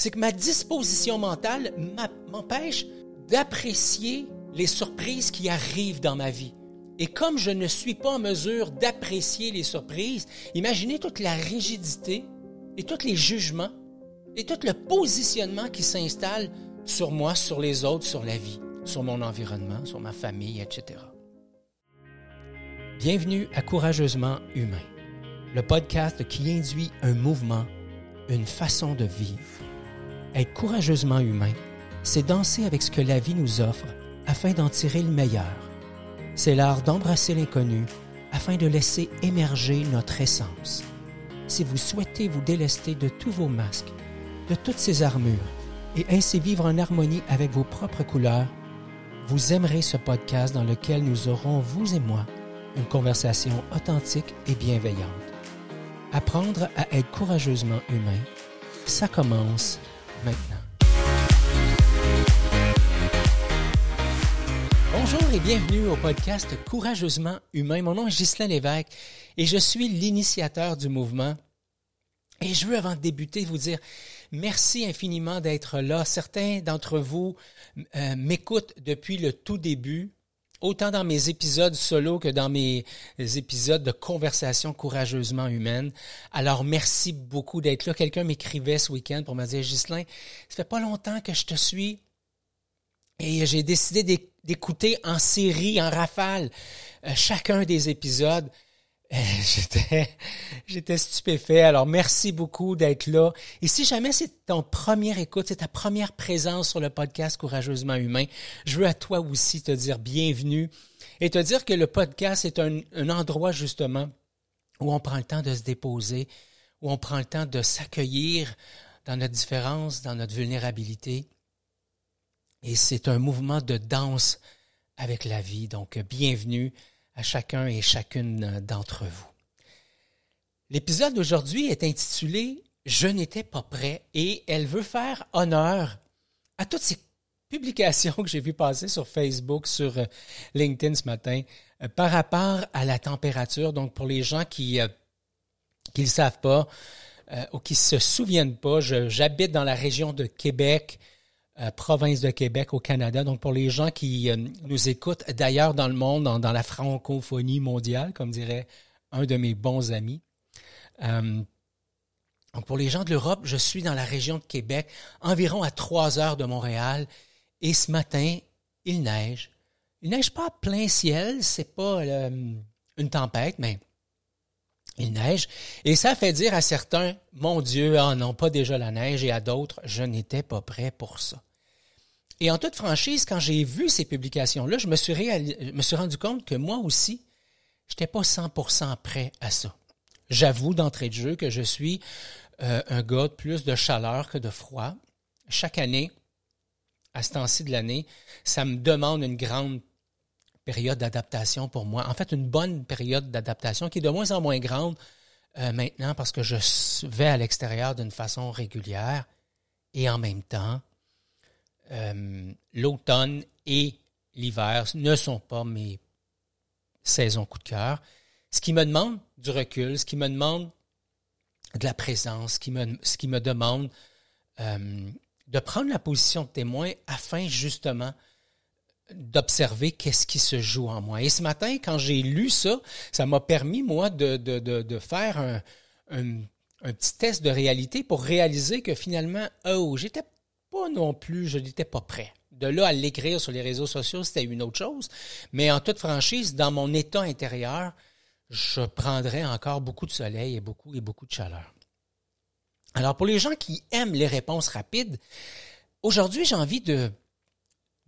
c'est que ma disposition mentale m'empêche d'apprécier les surprises qui arrivent dans ma vie. Et comme je ne suis pas en mesure d'apprécier les surprises, imaginez toute la rigidité et tous les jugements et tout le positionnement qui s'installe sur moi, sur les autres, sur la vie, sur mon environnement, sur ma famille, etc. Bienvenue à Courageusement Humain, le podcast qui induit un mouvement, une façon de vivre. Être courageusement humain, c'est danser avec ce que la vie nous offre afin d'en tirer le meilleur. C'est l'art d'embrasser l'inconnu afin de laisser émerger notre essence. Si vous souhaitez vous délester de tous vos masques, de toutes ces armures, et ainsi vivre en harmonie avec vos propres couleurs, vous aimerez ce podcast dans lequel nous aurons, vous et moi, une conversation authentique et bienveillante. Apprendre à être courageusement humain, ça commence maintenant. Bonjour et bienvenue au podcast Courageusement humain. Mon nom est Ghislain Lévesque et je suis l'initiateur du mouvement. Et je veux, avant de débuter, vous dire merci infiniment d'être là. Certains d'entre vous euh, m'écoutent depuis le tout début autant dans mes épisodes solo que dans mes épisodes de conversation courageusement humaine. Alors, merci beaucoup d'être là. Quelqu'un m'écrivait ce week-end pour me dire, Ghislain, ça fait pas longtemps que je te suis et j'ai décidé d'écouter en série, en rafale, euh, chacun des épisodes. J'étais, stupéfait. Alors, merci beaucoup d'être là. Et si jamais c'est ton première écoute, c'est ta première présence sur le podcast Courageusement Humain, je veux à toi aussi te dire bienvenue et te dire que le podcast est un, un endroit justement où on prend le temps de se déposer, où on prend le temps de s'accueillir dans notre différence, dans notre vulnérabilité. Et c'est un mouvement de danse avec la vie. Donc, bienvenue à chacun et chacune d'entre vous. L'épisode d'aujourd'hui est intitulé Je n'étais pas prêt et elle veut faire honneur à toutes ces publications que j'ai vues passer sur Facebook, sur euh, LinkedIn ce matin, euh, par rapport à la température. Donc, pour les gens qui ne euh, savent pas ou qui ne se souviennent pas, j'habite dans la région de Québec. Euh, province de Québec au Canada. Donc, pour les gens qui euh, nous écoutent d'ailleurs dans le monde, dans, la francophonie mondiale, comme dirait un de mes bons amis. Euh, donc, pour les gens de l'Europe, je suis dans la région de Québec, environ à trois heures de Montréal. Et ce matin, il neige. Il neige pas plein ciel, c'est pas une tempête, mais il neige. Et ça fait dire à certains, mon Dieu, ah non, pas déjà la neige, et à d'autres, je n'étais pas prêt pour ça. Et en toute franchise, quand j'ai vu ces publications-là, je me suis, me suis rendu compte que moi aussi, je n'étais pas 100% prêt à ça. J'avoue d'entrée de jeu que je suis euh, un gars de plus de chaleur que de froid. Chaque année, à ce temps-ci de l'année, ça me demande une grande période d'adaptation pour moi. En fait, une bonne période d'adaptation qui est de moins en moins grande euh, maintenant parce que je vais à l'extérieur d'une façon régulière et en même temps, euh, l'automne et l'hiver ne sont pas mes saisons coup de cœur. Ce qui me demande du recul, ce qui me demande de la présence, ce qui me, demande euh, de prendre la position de témoin afin justement d'observer qu'est-ce qui se joue en moi. Et ce matin, quand j'ai lu ça, ça m'a permis, moi, de, faire un, petit test de réalité pour réaliser que finalement, oh, j'étais pas non plus, je n'étais pas prêt. De là à l'écrire sur les réseaux sociaux, c'était une autre chose. Mais en toute franchise, dans mon état intérieur, je prendrais encore beaucoup de soleil et beaucoup et beaucoup de chaleur. Alors, pour les gens qui aiment les réponses rapides, aujourd'hui, j'ai envie de,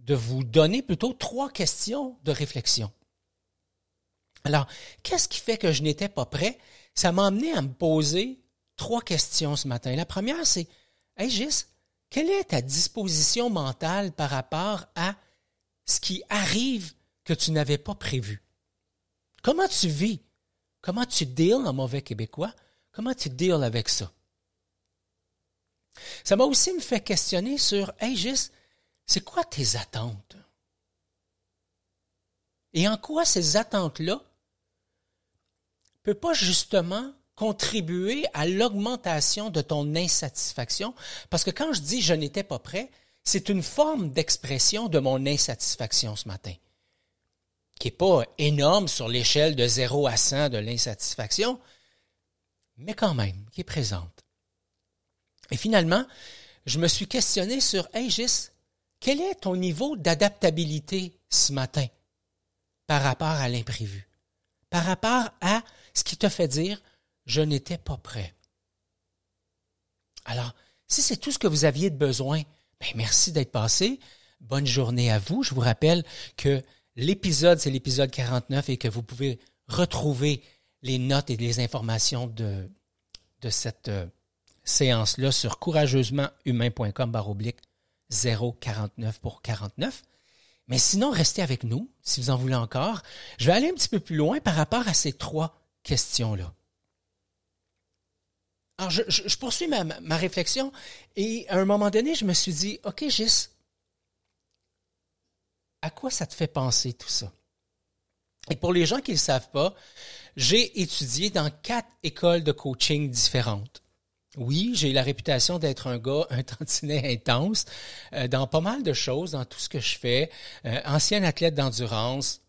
de vous donner plutôt trois questions de réflexion. Alors, qu'est-ce qui fait que je n'étais pas prêt? Ça m'a amené à me poser trois questions ce matin. La première, c'est, Hey Gis, quelle est ta disposition mentale par rapport à ce qui arrive que tu n'avais pas prévu? Comment tu vis? Comment tu deals en mauvais québécois? Comment tu deals avec ça? Ça m'a aussi me fait questionner sur, hey Gis, c'est quoi tes attentes? Et en quoi ces attentes-là ne peuvent pas justement contribuer à l'augmentation de ton insatisfaction? Parce que quand je dis je n'étais pas prêt, c'est une forme d'expression de mon insatisfaction ce matin, qui n'est pas énorme sur l'échelle de 0 à 100 de l'insatisfaction, mais quand même, qui est présente. Et finalement, je me suis questionné sur, hey Gis, quel est ton niveau d'adaptabilité ce matin par rapport à l'imprévu, par rapport à ce qui te fait dire, je n'étais pas prêt. Alors, si c'est tout ce que vous aviez de besoin, ben merci d'être passé. Bonne journée à vous. Je vous rappelle que l'épisode, c'est l'épisode 49 et que vous pouvez retrouver les notes et les informations de, cette euh, séance-là sur courageusementhumain.com baroblique 049 pour 49. Mais sinon, restez avec nous, si vous en voulez encore. Je vais aller un petit peu plus loin par rapport à ces trois questions-là. Alors, je, poursuis ma, ma, réflexion et à un moment donné, je me suis dit, OK, Gis, à quoi ça te fait penser tout ça? Et pour les gens qui ne le savent pas, j'ai étudié dans quatre écoles de coaching différentes. Oui, j'ai la réputation d'être un gars, un tantinet intense euh, dans pas mal de choses, dans tout ce que je fais. Euh, ancien athlète d'endurance,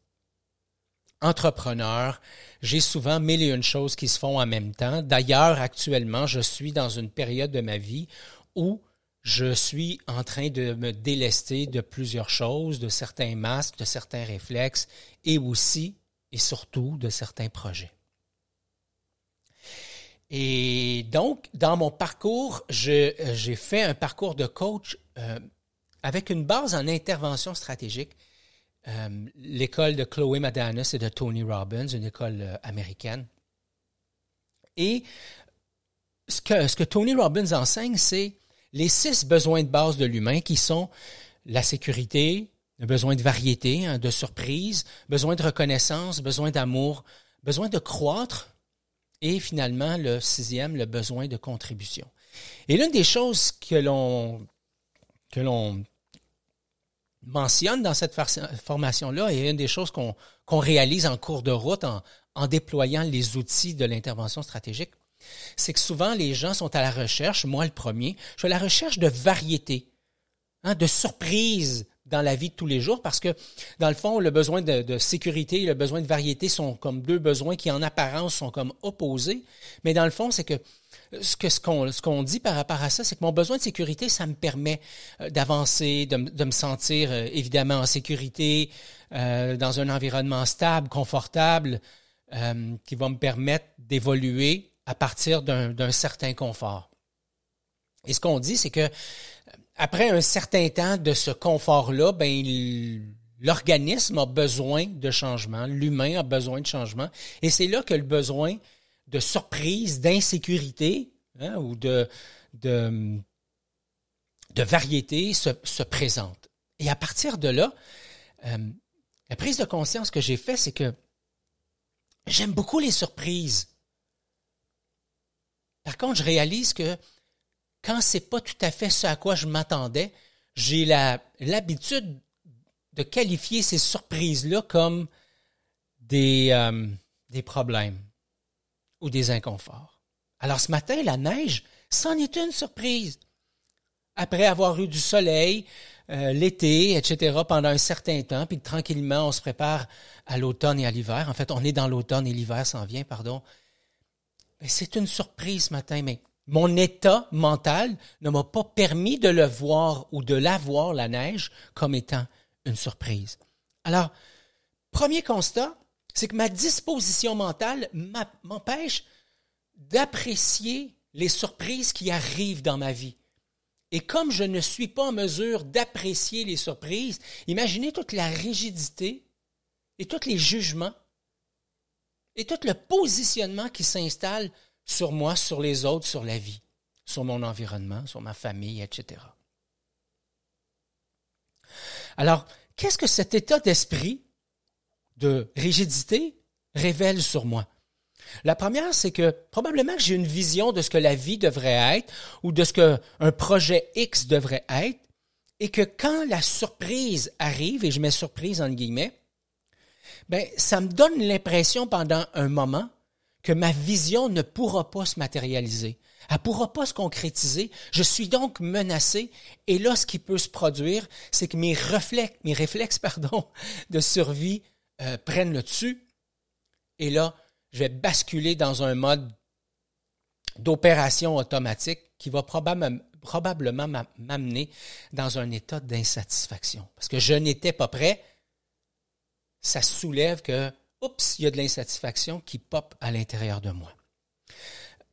entrepreneur. J'ai souvent mille et une choses qui se font en même temps. D'ailleurs, actuellement, je suis dans une période de ma vie où je suis en train de me délester de plusieurs choses, de certains masques, de certains réflexes et aussi et surtout de certains projets. Et donc, dans mon parcours, euh, j'ai fait un parcours de coach euh, avec une base en intervention stratégique. Euh, l'école de Chloé Madonna, c'est de Tony Robbins, une école américaine. Et ce que, ce que Tony Robbins enseigne, c'est les six besoins de base de l'humain qui sont la sécurité, le besoin de variété, hein, de surprise, besoin de reconnaissance, besoin d'amour, besoin de croître, et finalement, le sixième, le besoin de contribution. Et l'une des choses que l'on, que l'on mentionne dans cette formation-là, et une des choses qu'on, réalise en cours de route en, en déployant les outils de l'intervention stratégique, c'est que souvent les gens sont à la recherche, moi le premier, je suis à la recherche de variété, hein, de surprises, dans la vie de tous les jours parce que, dans le fond, le besoin de, sécurité et le besoin de variété sont comme deux besoins qui, en apparence, sont comme opposés. Mais dans le fond, c'est que ce que ce qu'on ce qu'on dit par rapport à ça, c'est que mon besoin de sécurité, ça me permet euh, d'avancer, de, de, me sentir euh, évidemment en sécurité, euh, dans un environnement stable, confortable, qui va me permettre d'évoluer à partir d'un certain confort. Et ce qu'on dit, c'est que après un certain temps de ce confort-là, ben, l'organisme a besoin de changement, l'humain a besoin de changement, et c'est là que le besoin de surprise, d'insécurité hein, ou de, de, de variété se, se, présente. Et à partir de là, euh, la prise de conscience que j'ai faite, c'est que j'aime beaucoup les surprises. Par contre, je réalise que quand c'est pas tout à fait ce à quoi je m'attendais, j'ai l'habitude de qualifier ces surprises-là comme des, euh, des problèmes ou des inconforts. Alors ce matin, la neige, c'en est une surprise. Après avoir eu du soleil, euh, l'été, etc., pendant un certain temps, puis tranquillement, on se prépare à l'automne et à l'hiver. En fait, on est dans l'automne et l'hiver s'en vient, pardon. c'est une surprise ce matin, mais mon état mental ne m'a pas permis de le voir ou de la voir, la neige, comme étant une surprise. Alors, premier constat, c'est que ma disposition mentale m'empêche d'apprécier les surprises qui arrivent dans ma vie. Et comme je ne suis pas en mesure d'apprécier les surprises, imaginez toute la rigidité et tous les jugements et tout le positionnement qui s'installe sur moi, sur les autres, sur la vie, sur mon environnement, sur ma famille, etc. Alors, qu'est-ce que cet état d'esprit de rigidité révèle sur moi? La première, c'est que probablement j'ai une vision de ce que la vie devrait être ou de ce qu'un projet X devrait être et que quand la surprise arrive, et je mets surprise en guillemets, ben, ça me donne l'impression pendant un moment que ma vision ne pourra pas se matérialiser. Elle ne pourra pas se concrétiser. Je suis donc menacé. Et là, ce qui peut se produire, c'est que mes réflexes, mes réflexes pardon, de survie euh, prennent le dessus. Et là, je vais basculer dans un mode d'opération automatique qui va probablement m'amener dans un état d'insatisfaction. Parce que je n'étais pas prêt. Ça soulève que, oups, il y a de l'insatisfaction qui pop à l'intérieur de moi.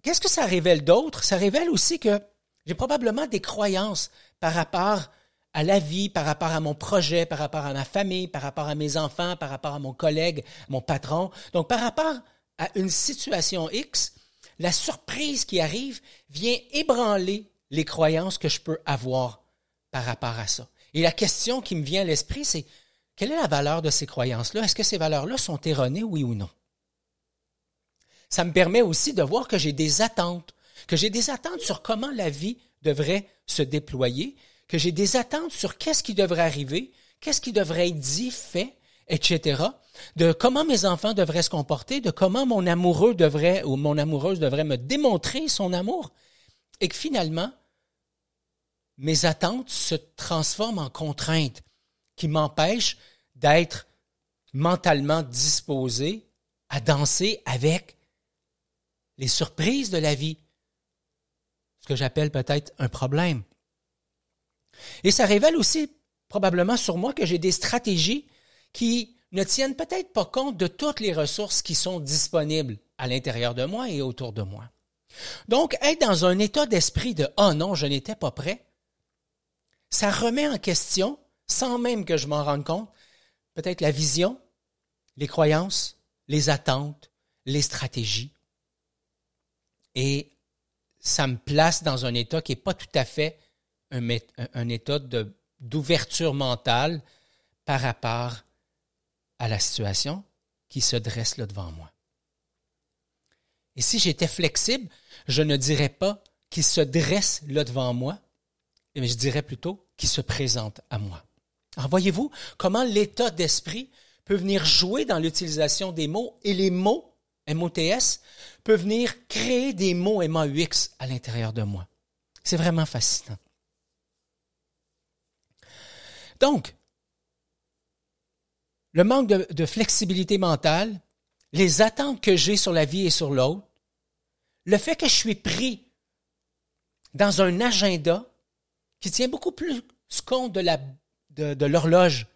Qu'est-ce que ça révèle d'autre? Ça révèle aussi que j'ai probablement des croyances par rapport à la vie, par rapport à mon projet, par rapport à ma famille, par rapport à mes enfants, par rapport à mon collègue, mon patron. Donc, par rapport à une situation X, la surprise qui arrive vient ébranler les croyances que je peux avoir par rapport à ça. Et la question qui me vient à l'esprit, c'est quelle est la valeur de ces croyances-là? Est-ce que ces valeurs-là sont erronées, oui ou non? ça me permet aussi de voir que j'ai des attentes, que j'ai des attentes sur comment la vie devrait se déployer, que j'ai des attentes sur qu'est-ce qui devrait arriver, qu'est-ce qui devrait être dit, fait, etc., de comment mes enfants devraient se comporter, de comment mon amoureux devrait ou mon amoureuse devrait me démontrer son amour, et que finalement, mes attentes se transforment en contraintes qui m'empêchent d'être mentalement disposé à danser avec les surprises de la vie, ce que j'appelle peut-être un problème. Et ça révèle aussi probablement sur moi que j'ai des stratégies qui ne tiennent peut-être pas compte de toutes les ressources qui sont disponibles à l'intérieur de moi et autour de moi. Donc, être dans un état d'esprit de ⁇ Oh non, je n'étais pas prêt ⁇ ça remet en question, sans même que je m'en rende compte, peut-être la vision, les croyances, les attentes, les stratégies et ça me place dans un état qui n'est pas tout à fait un, état d'ouverture mentale par rapport à la situation qui se dresse là devant moi. Et si j'étais flexible, je ne dirais pas qu'il se dresse là devant moi, mais je dirais plutôt qu'il se présente à moi. Alors voyez-vous comment l'état d'esprit peut venir jouer dans l'utilisation des mots et les mots MOTS, peut venir créer des mots MAUX à l'intérieur de moi. C'est vraiment fascinant. Donc, le manque de, de flexibilité mentale, les attentes que j'ai sur la vie et sur l'autre, le fait que je suis pris dans un agenda qui tient beaucoup plus compte de, la, de, l'horloge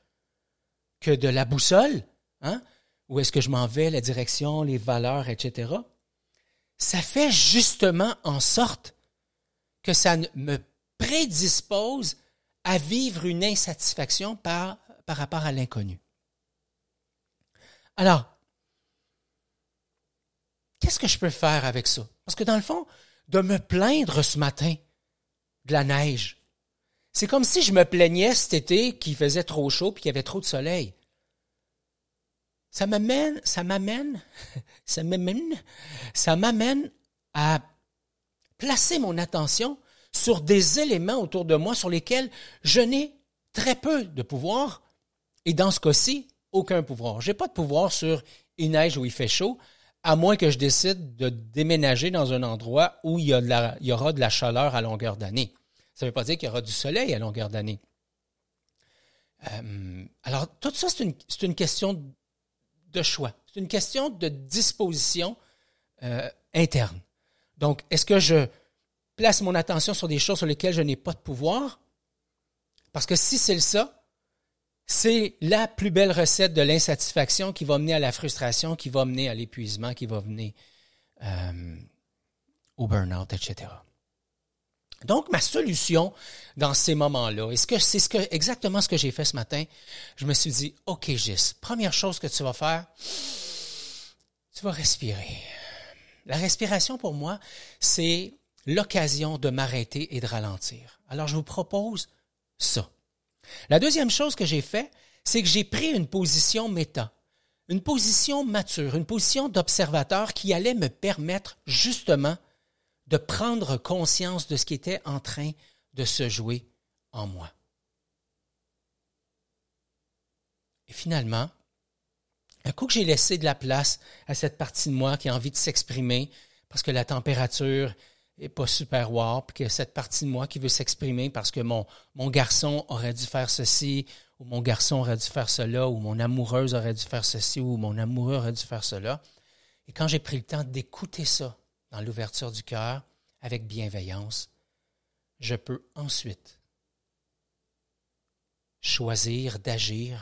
que de la boussole, hein? où est-ce que je m'en vais, la direction, les valeurs, etc., ça fait justement en sorte que ça me prédispose à vivre une insatisfaction par rapport à l'inconnu. Alors, qu'est-ce que je peux faire avec ça? Parce que dans le fond, de me plaindre ce matin de la neige, c'est comme si je me plaignais cet été qu'il faisait trop chaud et qu'il y avait trop de soleil ça m'amène, ça m'amène, ça m'amène, ça m'amène à placer mon attention sur des éléments autour de moi sur lesquels je n'ai très peu de pouvoir et dans ce cas-ci, aucun pouvoir. J'ai pas de pouvoir sur il neige ou il fait chaud, à moins que je décide de déménager dans un endroit où il y aura de la chaleur à longueur d'année. Ça ne veut pas dire qu'il y aura du soleil à longueur d'année. Euh, alors, tout ça, c'est une, une, question de choix. C'est une question de disposition euh, interne. Donc, est-ce que je place mon attention sur des choses sur lesquelles je n'ai pas de pouvoir? Parce que si c'est le ça, c'est la plus belle recette de l'insatisfaction qui va mener à la frustration, qui va mener à l'épuisement, qui va mener euh, au burn-out, etc. Donc, ma solution dans ces moments-là, c'est ce que, exactement ce que j'ai fait ce matin? Je me suis dit, OK, Gis, première chose que tu vas faire, tu vas respirer. La respiration, pour moi, c'est l'occasion de m'arrêter et de ralentir. Alors, je vous propose ça. La deuxième chose que j'ai fait, c'est que j'ai pris une position méta, une position mature, une position d'observateur qui allait me permettre justement de prendre conscience de ce qui était en train de se jouer en moi. Et finalement, Un coup que j'ai laissé de la place à cette partie de moi qui a envie de s'exprimer parce que la température est pas super wow, puis que cette partie de moi qui veut s'exprimer parce que mon, mon garçon aurait dû faire ceci, ou mon garçon aurait dû faire cela, ou mon amoureuse aurait dû faire ceci, ou mon amoureux aurait dû faire cela. Et quand j'ai pris le temps d'écouter ça dans l'ouverture du cœur, avec bienveillance, je peux ensuite choisir d'agir